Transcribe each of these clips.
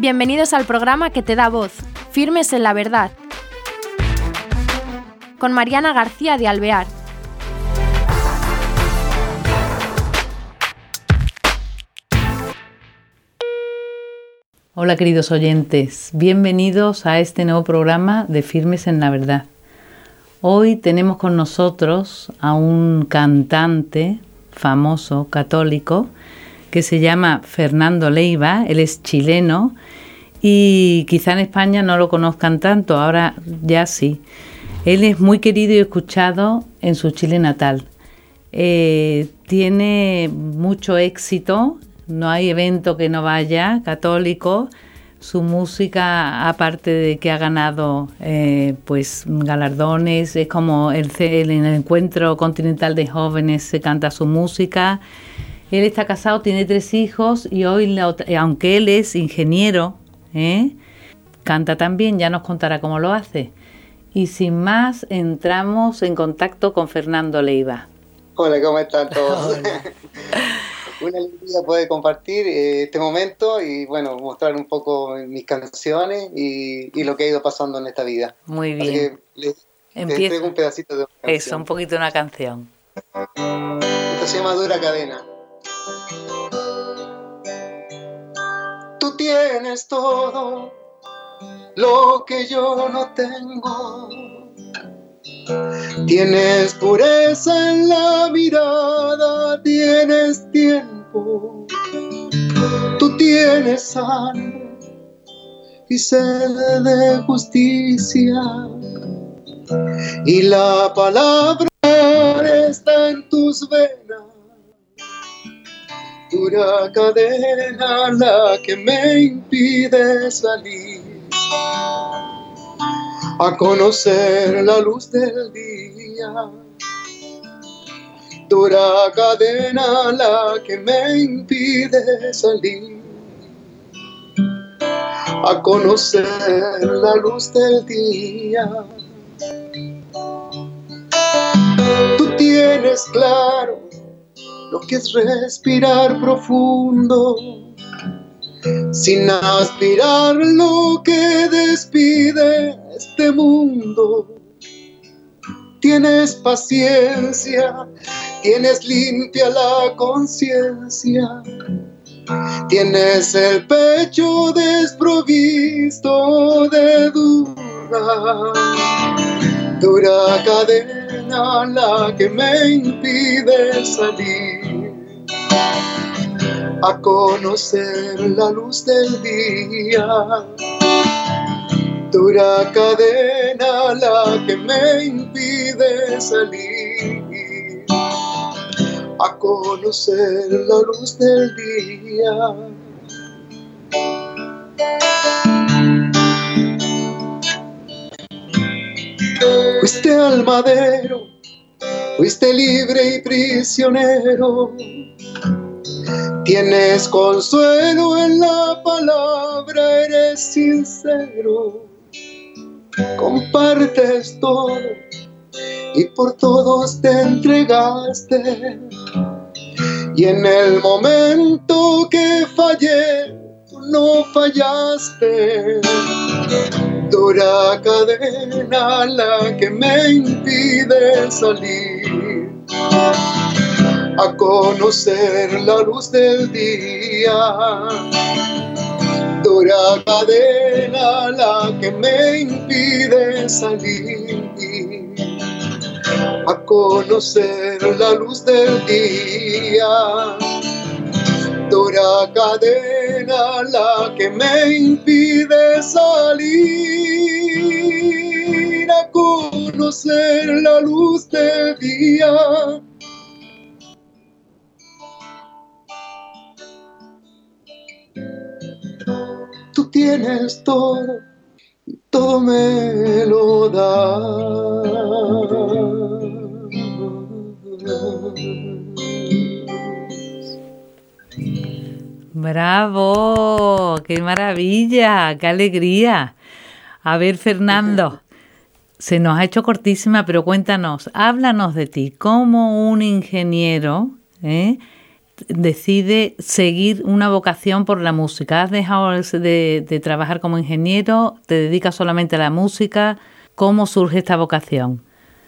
Bienvenidos al programa que te da voz, Firmes en la Verdad, con Mariana García de Alvear. Hola queridos oyentes, bienvenidos a este nuevo programa de Firmes en la Verdad. Hoy tenemos con nosotros a un cantante famoso católico que se llama Fernando Leiva, él es chileno y quizá en España no lo conozcan tanto, ahora ya sí. Él es muy querido y escuchado en su Chile natal. Eh, tiene mucho éxito, no hay evento que no vaya, católico. Su música, aparte de que ha ganado eh, pues galardones, es como el, el, el encuentro continental de jóvenes se canta su música. Él está casado, tiene tres hijos y hoy, aunque él es ingeniero, ¿eh? canta también, ya nos contará cómo lo hace. Y sin más, entramos en contacto con Fernando Leiva. Hola, ¿cómo están todos? Una alegría poder compartir eh, este momento y bueno, mostrar un poco mis canciones y, y, lo que ha ido pasando en esta vida. Muy bien. les, les un pedacito de una canción. Eso, un poquito de una canción. Esto se llama Dura Cadena. Tienes todo lo que yo no tengo. Tienes pureza en la mirada, tienes tiempo. Tú tienes sangre y sed de justicia. Y la palabra está en tus venas dura cadena la que me impide salir a conocer la luz del día. Dura cadena la que me impide salir a conocer la luz del día. Tú tienes claro lo que es respirar profundo, sin aspirar lo que despide este mundo. Tienes paciencia, tienes limpia la conciencia, tienes el pecho desprovisto de duda, dura cadena la que me impide salir a conocer la luz del día. Dura cadena la que me impide salir a conocer la luz del día. Fuiste al madero, fuiste libre y prisionero Tienes consuelo en la palabra, eres sincero. Compartes todo y por todos te entregaste. Y en el momento que fallé, tú no fallaste. Dura cadena la que me impide salir a conocer la luz del día. Dura cadena la que me impide salir a conocer la luz del día. Dura cadena la que me impide salir a conocer la luz del día tienes todo todo me lo das. ¡Bravo! ¡Qué maravilla! ¡Qué alegría! A ver, Fernando, se nos ha hecho cortísima, pero cuéntanos, háblanos de ti, como un ingeniero, ¿eh? Decide seguir una vocación por la música? ¿Has dejado de, de trabajar como ingeniero? ¿Te dedicas solamente a la música? ¿Cómo surge esta vocación?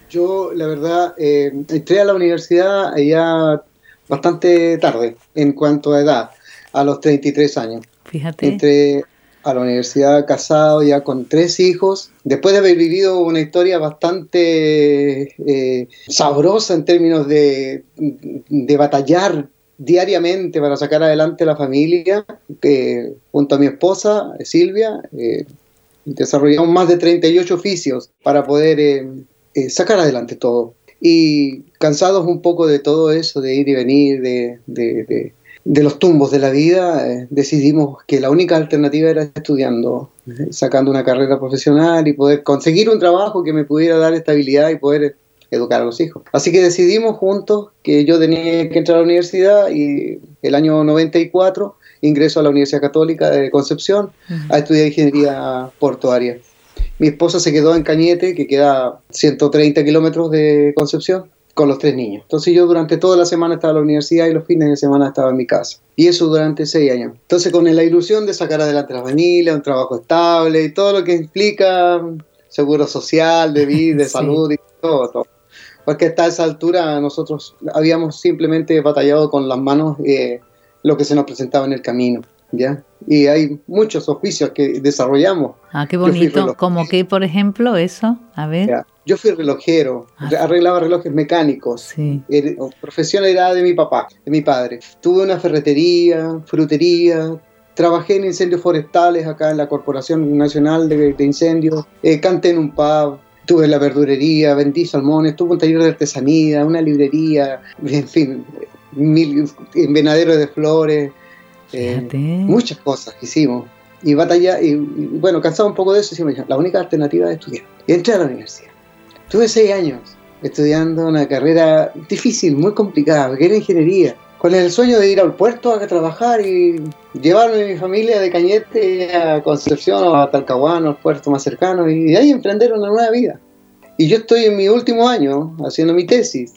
Yo, la verdad, eh, entré a la universidad ya bastante tarde en cuanto a edad, a los 33 años. Fíjate. Entré a la universidad casado ya con tres hijos, después de haber vivido una historia bastante eh, sabrosa en términos de, de, batallar diariamente para sacar adelante la familia, que junto a mi esposa, Silvia, eh, desarrollamos más de 38 oficios para poder eh, eh, sacar adelante todo. Y cansados un poco de todo eso, de ir y venir, de, de, de, los tumbos de la vida, eh, decidimos que la única alternativa era estudiando, eh, sacando una carrera profesional y poder conseguir un trabajo que me pudiera dar estabilidad y poder educar a los hijos. Así que decidimos juntos que yo tenía que entrar a la universidad y el año 94 ingreso a la Universidad Católica de Concepción a estudiar ingeniería portuaria. Mi esposa se quedó en Cañete, que queda 130 kilómetros de Concepción, con los tres niños. Entonces yo durante toda la semana estaba en la universidad y los fines de semana estaba en mi casa. Y eso durante seis años. Entonces con la ilusión de sacar adelante la familia, un trabajo estable y todo lo que implica seguro social, de vida, de salud y todo, todo. Porque hasta esa altura nosotros habíamos simplemente batallado con las manos eh, lo que se nos presentaba en el camino. ¿ya? Y hay muchos oficios que desarrollamos. Ah, qué bonito. ¿Como que, por ejemplo, eso? A ver. Yo fui relojero, ah. arreglaba relojes mecánicos. Sí. profesión era de mi papá, de mi padre. Tuve una ferretería, frutería, trabajé en incendios forestales acá en la Corporación Nacional de, Incendios, eh, canté en un pub, tuve la verdurería, vendí salmones, tuve un taller de artesanía, una librería, en fin, mil, venadero de flores, eh, muchas cosas hicimos. Y batalla, y, bueno, cansado un poco de eso, decimos, la única alternativa es estudiar. Y entré a la universidad. Tuve seis años estudiando una carrera difícil, muy complicada, que era ingeniería, con el sueño de ir al puerto a trabajar y llevarme a mi familia de Cañete a Concepción o a Talcahuano, al puerto más cercano, y de ahí emprender una nueva vida. Y yo estoy en mi último año haciendo mi tesis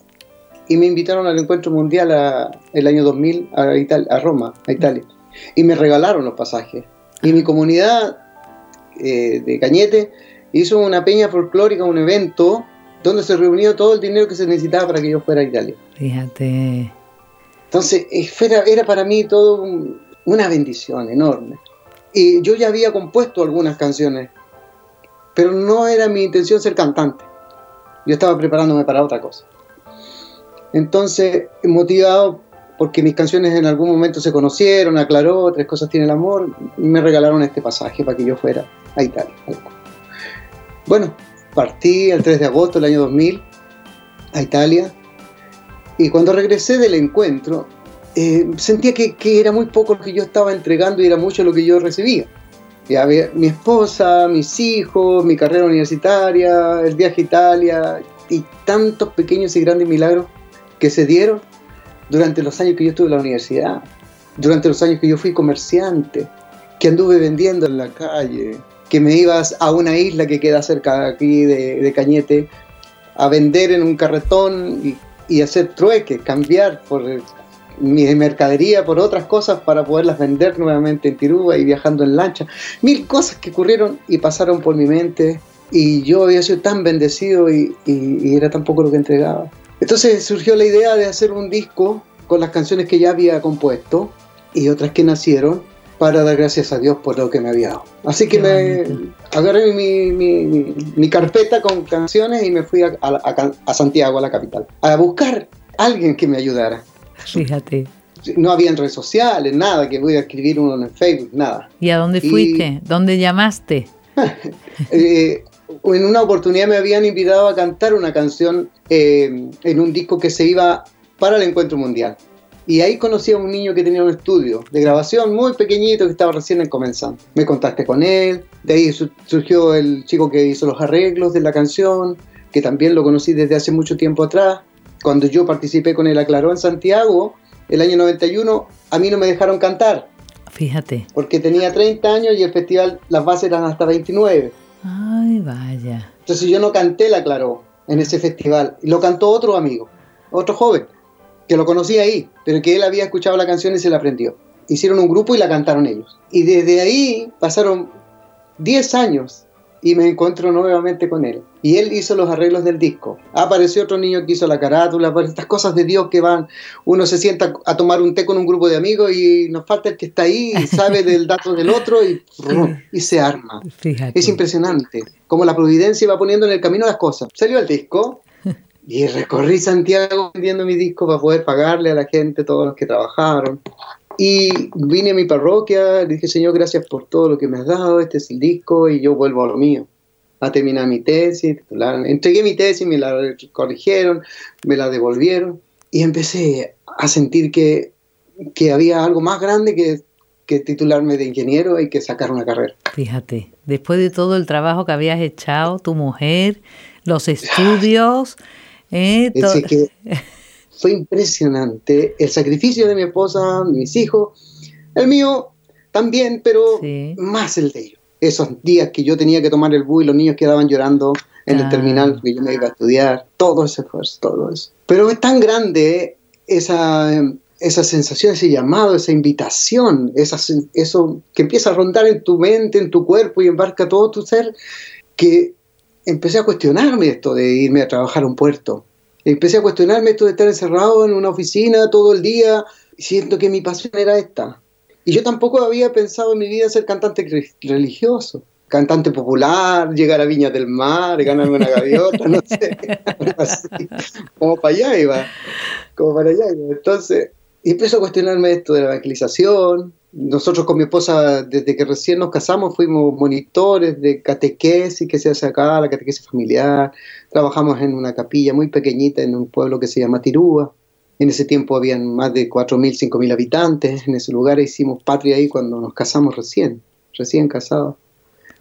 y me invitaron al encuentro mundial el año 2000 a, a Roma, a Italia. Y me regalaron los pasajes. Y mi comunidad eh, de Cañete hizo una peña folclórica, un evento donde se reunió todo el dinero que se necesitaba para que yo fuera a Italia. Fíjate. Entonces, era, era para mí todo una bendición enorme. Y yo ya había compuesto algunas canciones, pero no era mi intención ser cantante. Yo estaba preparándome para otra cosa. Entonces, motivado porque mis canciones en algún momento se conocieron, aclaró, Tres cosas tiene el amor, me regalaron este pasaje para que yo fuera a Italia. Bueno, partí el 3 de agosto del año 2000 a Italia y cuando regresé del encuentro eh, sentía que, era muy poco lo que yo estaba entregando y era mucho lo que yo recibía. Ya, mi esposa, mis hijos, mi carrera universitaria, el viaje a Italia y tantos pequeños y grandes milagros que se dieron durante los años que yo estuve en la universidad, durante los años que yo fui comerciante, que anduve vendiendo en la calle, que me ibas a una isla que queda cerca de aquí de, Cañete a vender en un carretón y, y hacer trueque, cambiar por mi mercadería por otras cosas para poderlas vender nuevamente en Tirúa y viajando en lancha. Mil cosas que ocurrieron y pasaron por mi mente y yo había sido tan bendecido y, y era tan poco lo que entregaba. Entonces surgió la idea de hacer un disco con las canciones que ya había compuesto y otras que nacieron para dar gracias a Dios por lo que me había dado. Así que me agarré mi, carpeta con canciones y me fui a, Santiago, a la capital, a buscar a alguien que me ayudara. Fíjate. No había en redes sociales, nada, que voy a escribir uno en Facebook, nada. ¿Y a dónde fuiste? ¿Dónde llamaste? eh, en una oportunidad me habían invitado a cantar una canción eh, en un disco que se iba para el encuentro mundial. Y ahí conocí a un niño que tenía un estudio de grabación muy pequeñito que estaba recién comenzando. Me contacté con él, de ahí surgió el chico que hizo los arreglos de la canción, que también lo conocí desde hace mucho tiempo atrás. Cuando yo participé con el Aclaró en Santiago, el año 91, a mí no me dejaron cantar. Fíjate. Porque tenía 30 años y el festival, las bases eran hasta 29. Ay, vaya. Entonces yo no canté la Claró en ese festival, lo cantó otro amigo, otro joven. Que lo conocía ahí, pero que él había escuchado la canción y se la aprendió. Hicieron un grupo y la cantaron ellos. Y desde ahí pasaron 10 años y me encuentro nuevamente con él. Y él hizo los arreglos del disco. Apareció otro niño que hizo la carátula, por estas cosas de Dios que van, uno se sienta a tomar un té con un grupo de amigos y nos falta el que está ahí y sabe del dato del otro y, y se arma. Es impresionante cómo la providencia va poniendo en el camino las cosas. Salió el disco, y recorrí Santiago vendiendo mi disco para poder pagarle a la gente, todos los que trabajaron. Y vine a mi parroquia, dije, Señor, gracias por todo lo que me has dado, este es el disco y yo vuelvo a lo mío. A terminar mi tesis, entregué mi tesis, me la corrigieron, me la devolvieron y empecé a sentir que, que había algo más grande que, que titularme de ingeniero y que sacar una carrera. Fíjate, después de todo el trabajo que habías echado, tu mujer, los estudios, eh, que fue impresionante el sacrificio de mi esposa, mis hijos, el mío también, pero más el de ellos. Esos días que yo tenía que tomar el bus y los niños quedaban llorando en el terminal que yo me iba a estudiar, todo ese esfuerzo, todo eso. Pero es tan grande esa, esa sensación, ese llamado, esa invitación, esa, eso que empieza a rondar en tu mente, en tu cuerpo y embarca todo tu ser, que empecé a cuestionarme esto de irme a trabajar a un puerto empecé a cuestionarme esto de estar encerrado en una oficina todo el día, siento que mi pasión era esta. Y yo tampoco había pensado en mi vida ser cantante religioso, cantante popular, llegar a Viña del Mar, ganarme una gaviota, no sé, como para allá iba, como para allá iba. Entonces, empecé a cuestionarme esto de la evangelización, nosotros con mi esposa, desde que recién nos casamos, fuimos monitores de catequesis que se hace acá, la catequesis familiar. Trabajamos en una capilla muy pequeñita en un pueblo que se llama Tirúa. En ese tiempo habían más de 4.000, 5.000 habitantes. En ese lugar hicimos patria ahí cuando nos casamos recién, recién casados.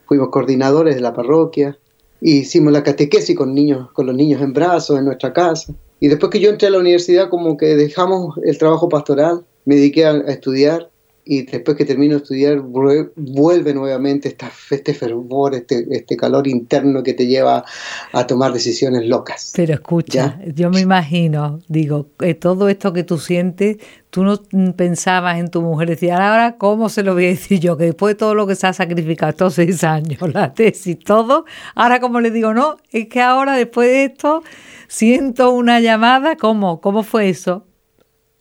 Fuimos coordinadores de la parroquia. Hicimos la catequesis con, niños, con los niños en brazos en nuestra casa. Y después que yo entré a la universidad, como que dejamos el trabajo pastoral, me dediqué a estudiar y después que termino de estudiar vuelve nuevamente esta, este fervor, este, este calor interno que te lleva a tomar decisiones locas. Pero escucha, yo me imagino, digo, eh, todo esto que tú sientes, tú no pensabas en tu mujer, decías, ahora cómo se lo voy a decir yo, que después de todo lo que se ha sacrificado estos seis años, la tesis, todo, ahora como le digo, no, es que ahora después de esto siento una llamada, ¿cómo? ¿Cómo fue eso?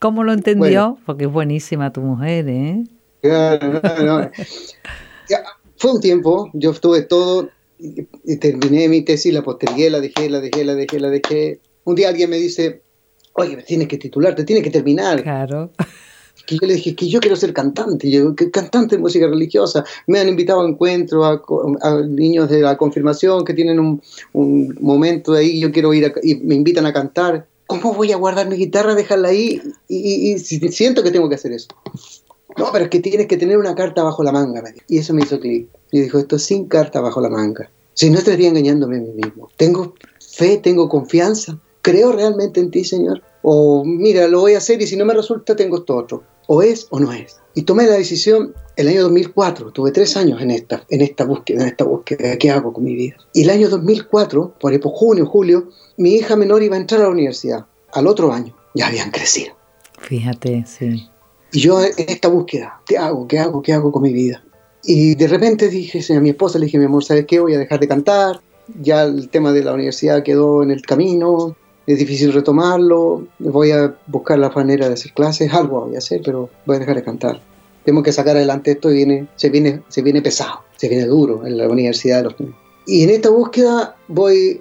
¿Cómo lo entendió? Porque es buenísima tu mujer, ¿eh? Fue un tiempo, yo estuve todo, y terminé mi tesis, la postergué, la dejé, la dejé, la dejé, la dejé. Un día alguien me dice, oye, tienes que titularte, tienes que terminar. Claro. Que yo le dije que yo quiero ser cantante, yo, que cantante de música religiosa. Me han invitado a encuentros a, niños de la confirmación que tienen un, un momento ahí, yo quiero ir y me invitan a cantar. ¿Cómo voy a guardar mi guitarra, dejarla ahí? Y, siento que tengo que hacer eso. No, pero es que tienes que tener una carta bajo la manga. Y eso me hizo clic. Y dijo, esto es sin carta bajo la manga. Si no estaría engañándome a mí mismo. Tengo fe, tengo confianza. Creo realmente en ti, Señor. O mira, lo voy a hacer y si no me resulta, tengo esto otro. O es o no es. Y tomé la decisión el año 2004. Tuve tres años en esta, en esta búsqueda, en esta búsqueda. ¿Qué hago con mi vida? Y el año 2004, por ejemplo, junio, julio, mi hija menor iba a entrar a la universidad. Al otro año ya habían crecido. Fíjate, sí. Y yo en esta búsqueda, ¿qué hago? ¿Qué hago? ¿Qué hago con mi vida? Y de repente dije a mi esposa, le dije, mi amor, ¿sabes qué? Voy a dejar de cantar. Ya el tema de la universidad quedó en el camino. Es difícil retomarlo. Voy a buscar la manera de hacer clases. Algo voy a hacer, pero voy a dejar de cantar. Tengo que sacar adelante esto y viene, se, viene, se viene pesado, se viene duro en la universidad de los. Y en esta búsqueda voy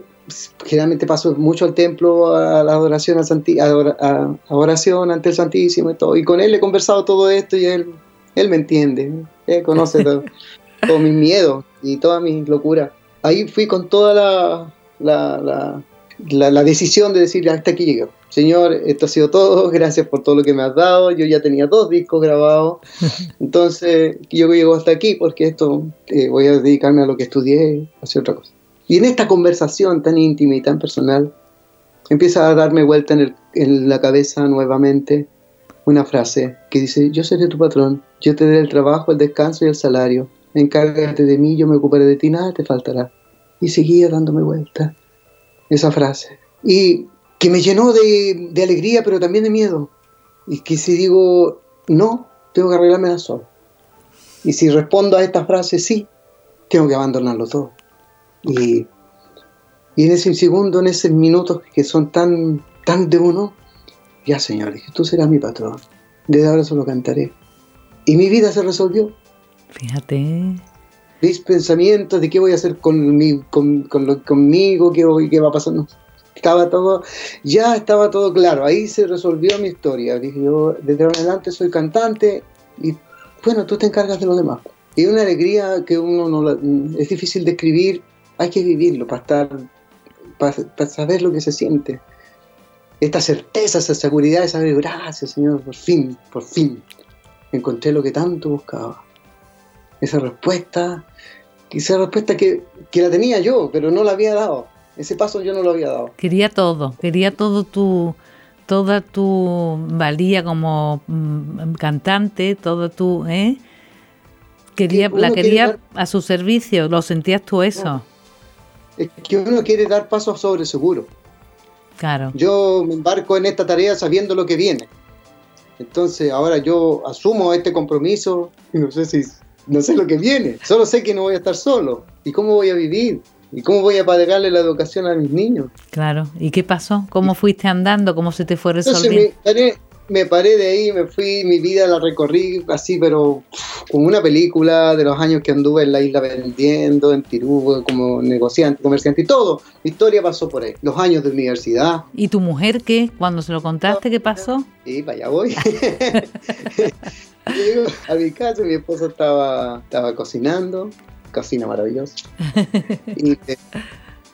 generalmente paso mucho al templo a la adoración al a, oración ante el Santísimo y todo. Y con él he conversado todo esto y él, él me entiende, él conoce todo, todo mis miedos y toda mi locura. Ahí fui con toda la, la, la, la, decisión de decir, hasta aquí llegué. Señor, esto ha sido todo, gracias por todo lo que me has dado. Yo ya tenía dos discos grabados, entonces yo llego hasta aquí porque esto eh, voy a dedicarme a lo que estudié, hacer otra cosa. Y en esta conversación tan íntima y tan personal, empieza a darme vuelta en, la cabeza nuevamente una frase que dice, yo seré tu patrón, yo te daré el trabajo, el descanso y el salario, encárgate de mí, yo me ocuparé de ti, nada te faltará. Y seguía dándome vuelta esa frase. Y que me llenó de, de alegría, pero también de miedo. Y que si digo, no, tengo que arreglármela solo. Y si respondo a esta frase, sí, tengo que abandonarlo todo. Y, y en ese segundo, en esos minutos que son tan, tan de uno, ya Señor, dije, tú serás mi patrón. Desde ahora solo cantaré. Y mi vida se resolvió. Fíjate. Mis pensamientos de qué voy a hacer con mi, con, con lo- conmigo, qué, voy- qué va. No. Estaba todo, ya estaba todo claro. Ahí se resolvió mi historia. Dije yo, desde ahora en adelante soy cantante y bueno, tú te encargas de lo demás. Y una alegría que uno no la- es difícil de escribir, hay que vivirlo para estar, para, para saber lo que se siente. Esta certeza, esa seguridad de saber, gracias Señor, por fin, por fin, encontré lo que tanto buscaba. Esa respuesta, esa respuesta que, que la tenía yo, pero no la había dado. Ese paso yo no lo había dado. Quería todo, quería todo tu, toda tu valía como mm, cantante, todo tu, ¿eh? Quería, Que la quería dar- a su servicio, lo sentías tú eso, Es que uno quiere dar pasos sobre seguro. claro. Yo me embarco en esta tarea sabiendo lo que viene. Entonces ahora yo asumo este compromiso y no sé si no sé lo que viene. Solo sé que no voy a estar solo. ¿Y cómo voy a vivir? ¿Y cómo voy a pagarle la educación a mis niños? Claro. ¿Y qué pasó? ¿Cómo fuiste andando? ¿Cómo se te fue Entonces resolviendo? me paré, me paré de ahí, me fui, mi vida la recorrí así, pero como una película de los años que anduve en la isla vendiendo, en Tirú, como negociante, comerciante y todo. Mi historia pasó por ahí. Los años de universidad, ¿Y tu mujer qué? Cuando se lo contaste, ¿qué pasó? y para allá voy. Llego a mi casa, mi esposa estaba, estaba cocinando, cocina maravillosa. Y, le-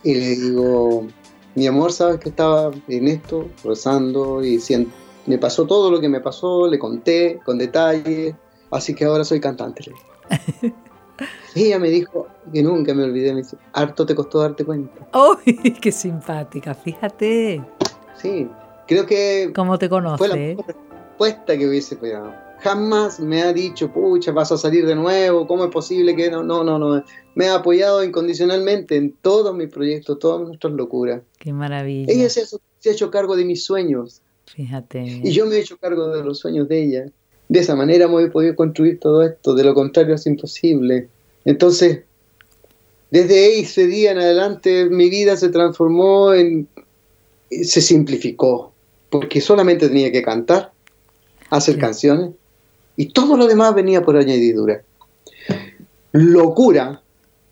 y le digo, mi amor, ¿sabes que estaba en esto, rezando y sien- me pasó todo lo que me pasó, le conté con detalle, así que ahora soy cantante. Y ella me dijo que nunca me olvidé, me dice, harto te costó darte cuenta. ¡Uy, qué simpática! Fíjate Sí, creo que cómo te fue la conoce. ¿eh? mejor respuesta que hubiese podido. Jamás me ha dicho, pucha, vas a salir de nuevo, ¿cómo es posible que no? No, no, no. Me ha apoyado incondicionalmente en todos mis proyectos, todas nuestras locuras. Qué maravilla. Ella se ha, se ha hecho cargo de mis sueños Fíjate. y yo me he hecho cargo de los sueños de ella. De esa manera hemos podido construir todo esto, de lo contrario es imposible. Entonces, desde ese día en adelante mi vida se transformó en... se simplificó, porque solamente tenía que cantar, hacer Sí. canciones, y todo lo demás venía por añadidura. Locura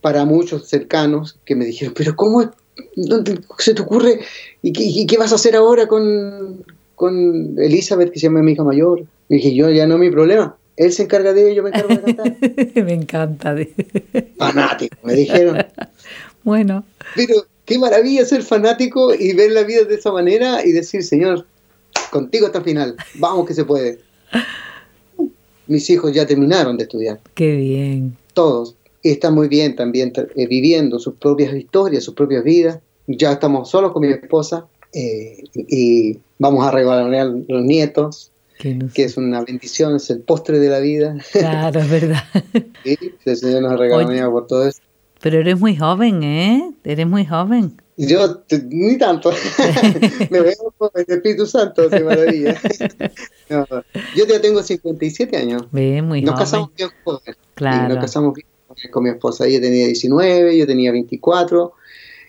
para muchos cercanos que me dijeron, pero ¿cómo es- dónde se te ocurre? ¿Y qué, y qué vas a hacer ahora con, con Elizabeth, que se llama mi hija mayor? Y dije, yo ya no es mi problema. Él se encarga de ello, yo me encargo de cantar. me encanta. Fanático, me dijeron. bueno, Pero qué maravilla ser fanático y ver la vida de esa manera y decir, Señor, contigo hasta el final, vamos que se puede. Mis hijos ya terminaron de estudiar, qué bien. todos, y están muy bien también eh, viviendo sus propias historias, sus propias vidas. Ya estamos solos con mi esposa eh, y vamos a regalar los nietos, que es una bendición, es el postre de la vida. Claro, es verdad. Y el Señor nos Oye. por todo eso. Pero eres muy joven, ¿eh? Eres muy joven. Yo ni tanto. Me veo con el Espíritu Santo, qué maravilla. No, yo ya tengo 57 años. Ve, muy Nos joven. casamos bien jóvenes. Claro. nos casamos bien con mi esposa. Ella tenía 19, yo tenía 24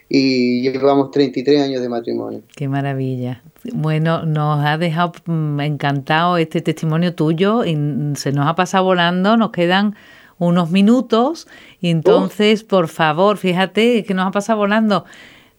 y llevamos 33 años de matrimonio. Qué maravilla. Bueno, nos ha dejado mm, encantado este testimonio tuyo y mm, se nos ha pasado volando, nos quedan unos minutos y entonces, por favor, fíjate que nos ha pasado volando.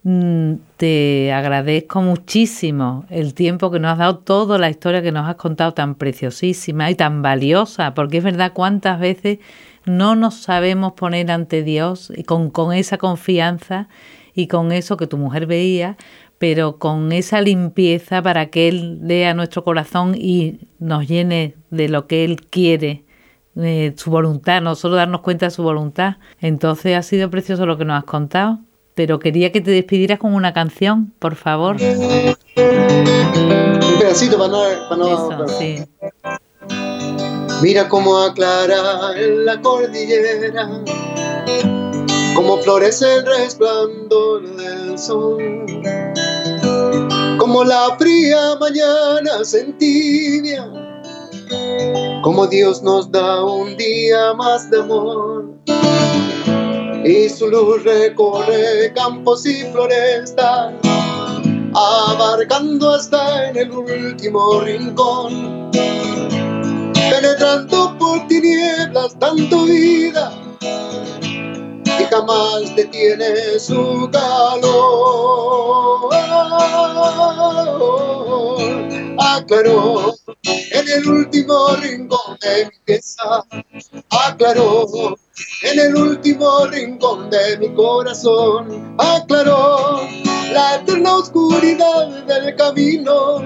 Mm, Te agradezco muchísimo el tiempo que nos has dado, toda la historia que nos has contado tan preciosísima y tan valiosa, porque es verdad cuántas veces no nos sabemos poner ante Dios y con, esa confianza y con eso que tu mujer veía, pero con esa limpieza para que Él lea nuestro corazón y nos llene de lo que Él quiere, eh, su voluntad, no solo darnos cuenta de su voluntad. Entonces ha sido precioso lo que nos has contado, pero quería que te despidieras con una canción, por favor. Un pedacito para no... Para no Eso, sí. Mira cómo aclara en la cordillera, cómo florece el resplandor del sol, cómo como la fría mañana sentía, como Dios nos da un día más de amor. Y su luz recorre campos y florestas, abarcando hasta en el último rincón, penetrando por tinieblas tanto vida y jamás detiene su calor. Aclaró en el último rincón de mi pieza, aclaró en el último rincón de mi corazón, aclaró la eterna oscuridad del camino,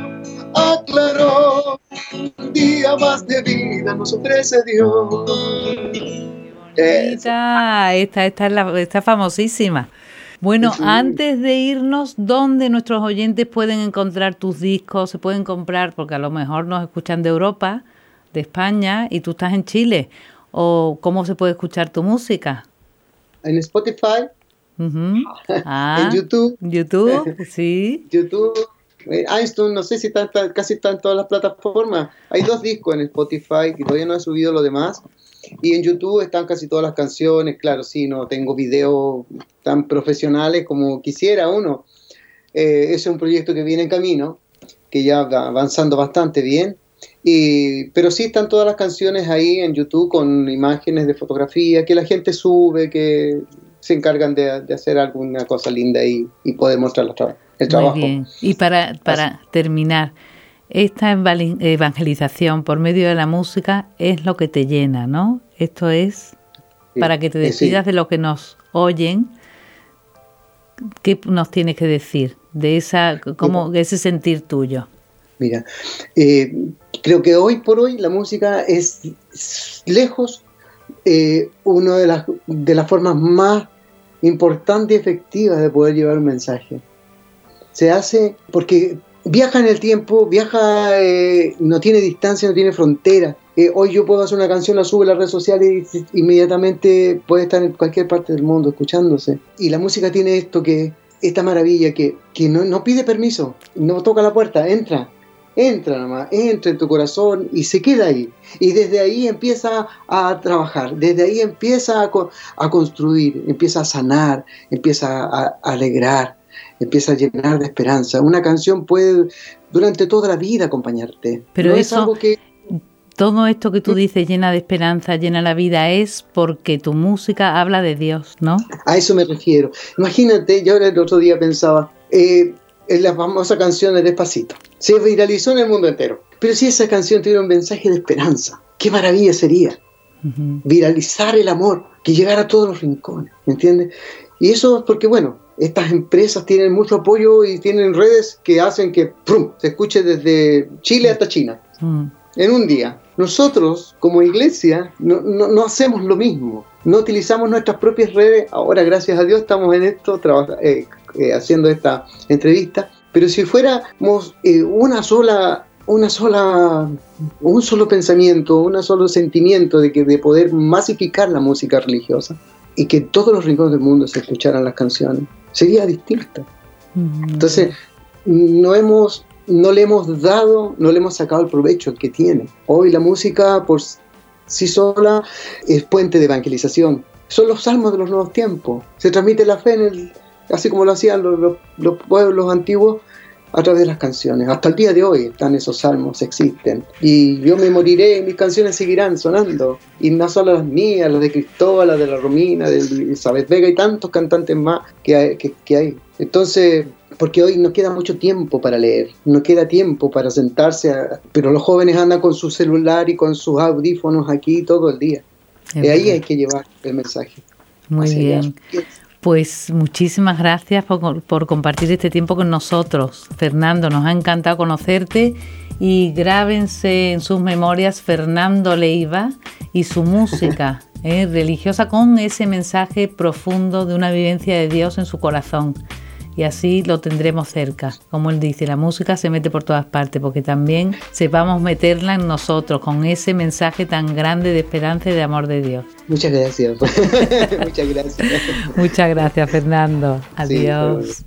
aclaró un día más de vida nos ofrece Dios. Esta, esta, esta, es la, esta famosísima. Bueno, antes de irnos, ¿dónde nuestros oyentes pueden encontrar tus discos? Se pueden comprar, porque a lo mejor nos escuchan de Europa, de España, y tú estás en Chile. ¿O cómo se puede escuchar tu música? En Spotify, ah, en YouTube. YouTube, sí. YouTube, eh, iTunes, no sé si está, está, casi están todas las plataformas. Hay dos discos en Spotify que todavía no he subido lo demás. Y en YouTube están casi todas las canciones, claro, sí, no tengo videos tan profesionales como quisiera uno. Eh, es un proyecto que viene en camino, que ya va avanzando bastante bien. Y, pero sí están todas las canciones ahí en YouTube con imágenes de fotografía que la gente sube, que se encargan de, de hacer alguna cosa linda y, y poder mostrar el trabajo. Muy bien. Y para, para terminar, esta evangelización por medio de la música es lo que te llena, ¿no? Esto es para que te decidas de lo que nos oyen. ¿Qué nos tienes que decir de esa, cómo, ese sentir tuyo? Mira, eh, creo que hoy por hoy la música es lejos eh, una de las, de las formas más importantes y efectivas de poder llevar un mensaje. Se hace porque viaja en el tiempo, viaja, eh, no tiene distancia, no tiene frontera. Eh, hoy yo puedo hacer una canción, la subo a las redes sociales y inmediatamente puede estar en cualquier parte del mundo escuchándose. Y la música tiene esto que, esta maravilla que, que no, no pide permiso, no toca la puerta, entra, entra nomás, entra en tu corazón y se queda ahí. Y desde ahí empieza a trabajar, desde ahí empieza a, a construir, empieza a sanar, empieza a, a alegrar empieza a llenar de esperanza. Una canción puede durante toda la vida acompañarte. Pero eso, es algo que... todo esto que tú dices llena de esperanza, llena la vida, es porque tu música habla de Dios, ¿no? A eso me refiero. Imagínate, yo el otro día pensaba, eh, en la famosa canción de Despacito, se viralizó en el mundo entero. Pero si esa canción tuviera un mensaje de esperanza, qué maravilla sería. Viralizar el amor, que llegara a todos los rincones, ¿entiendes? Y eso es porque, bueno, estas empresas tienen mucho apoyo y tienen redes que hacen que se escuche desde Chile hasta China mm. en un día. Nosotros, como iglesia, no, no, hacemos lo mismo. No utilizamos nuestras propias redes. Ahora, gracias a Dios, estamos en esto, eh, eh, haciendo esta entrevista. Pero si fuéramos eh, una sola una sola, un solo pensamiento, un solo sentimiento de que de poder masificar la música religiosa y que todos los rincones del mundo se escucharan las canciones sería distinta. Entonces, no, hemos, no le hemos dado, no le hemos sacado el provecho que tiene. Hoy la música por sí sola es puente de evangelización. Son los salmos de los nuevos tiempos. Se transmite la fe así como lo hacían los, los pueblos antiguos, a través de las canciones. Hasta el día de hoy están esos salmos, existen. Y yo me moriré y mis canciones seguirán sonando. Y no solo las mías, las de Cristóbal, las de la Romina, de Elizabeth Vega y tantos cantantes más que. Que, hay. Entonces, porque hoy no queda mucho tiempo para leer, no queda tiempo para sentarse, pero los jóvenes andan con su celular y con sus audífonos aquí todo el día. y ahí hay que llevar el mensaje. Muy bien. Pues muchísimas gracias por, compartir este tiempo con nosotros. Fernando, nos ha encantado conocerte y grábense en sus memorias Fernando Leiva y su música eh, religiosa con ese mensaje profundo de una vivencia de Dios en su corazón y así lo tendremos cerca. Como él dice, la música se mete por todas partes porque también sepamos meterla en nosotros con ese mensaje tan grande de esperanza y de amor de Dios. Muchas gracias. Muchas gracias. Muchas gracias, Fernando. Adiós.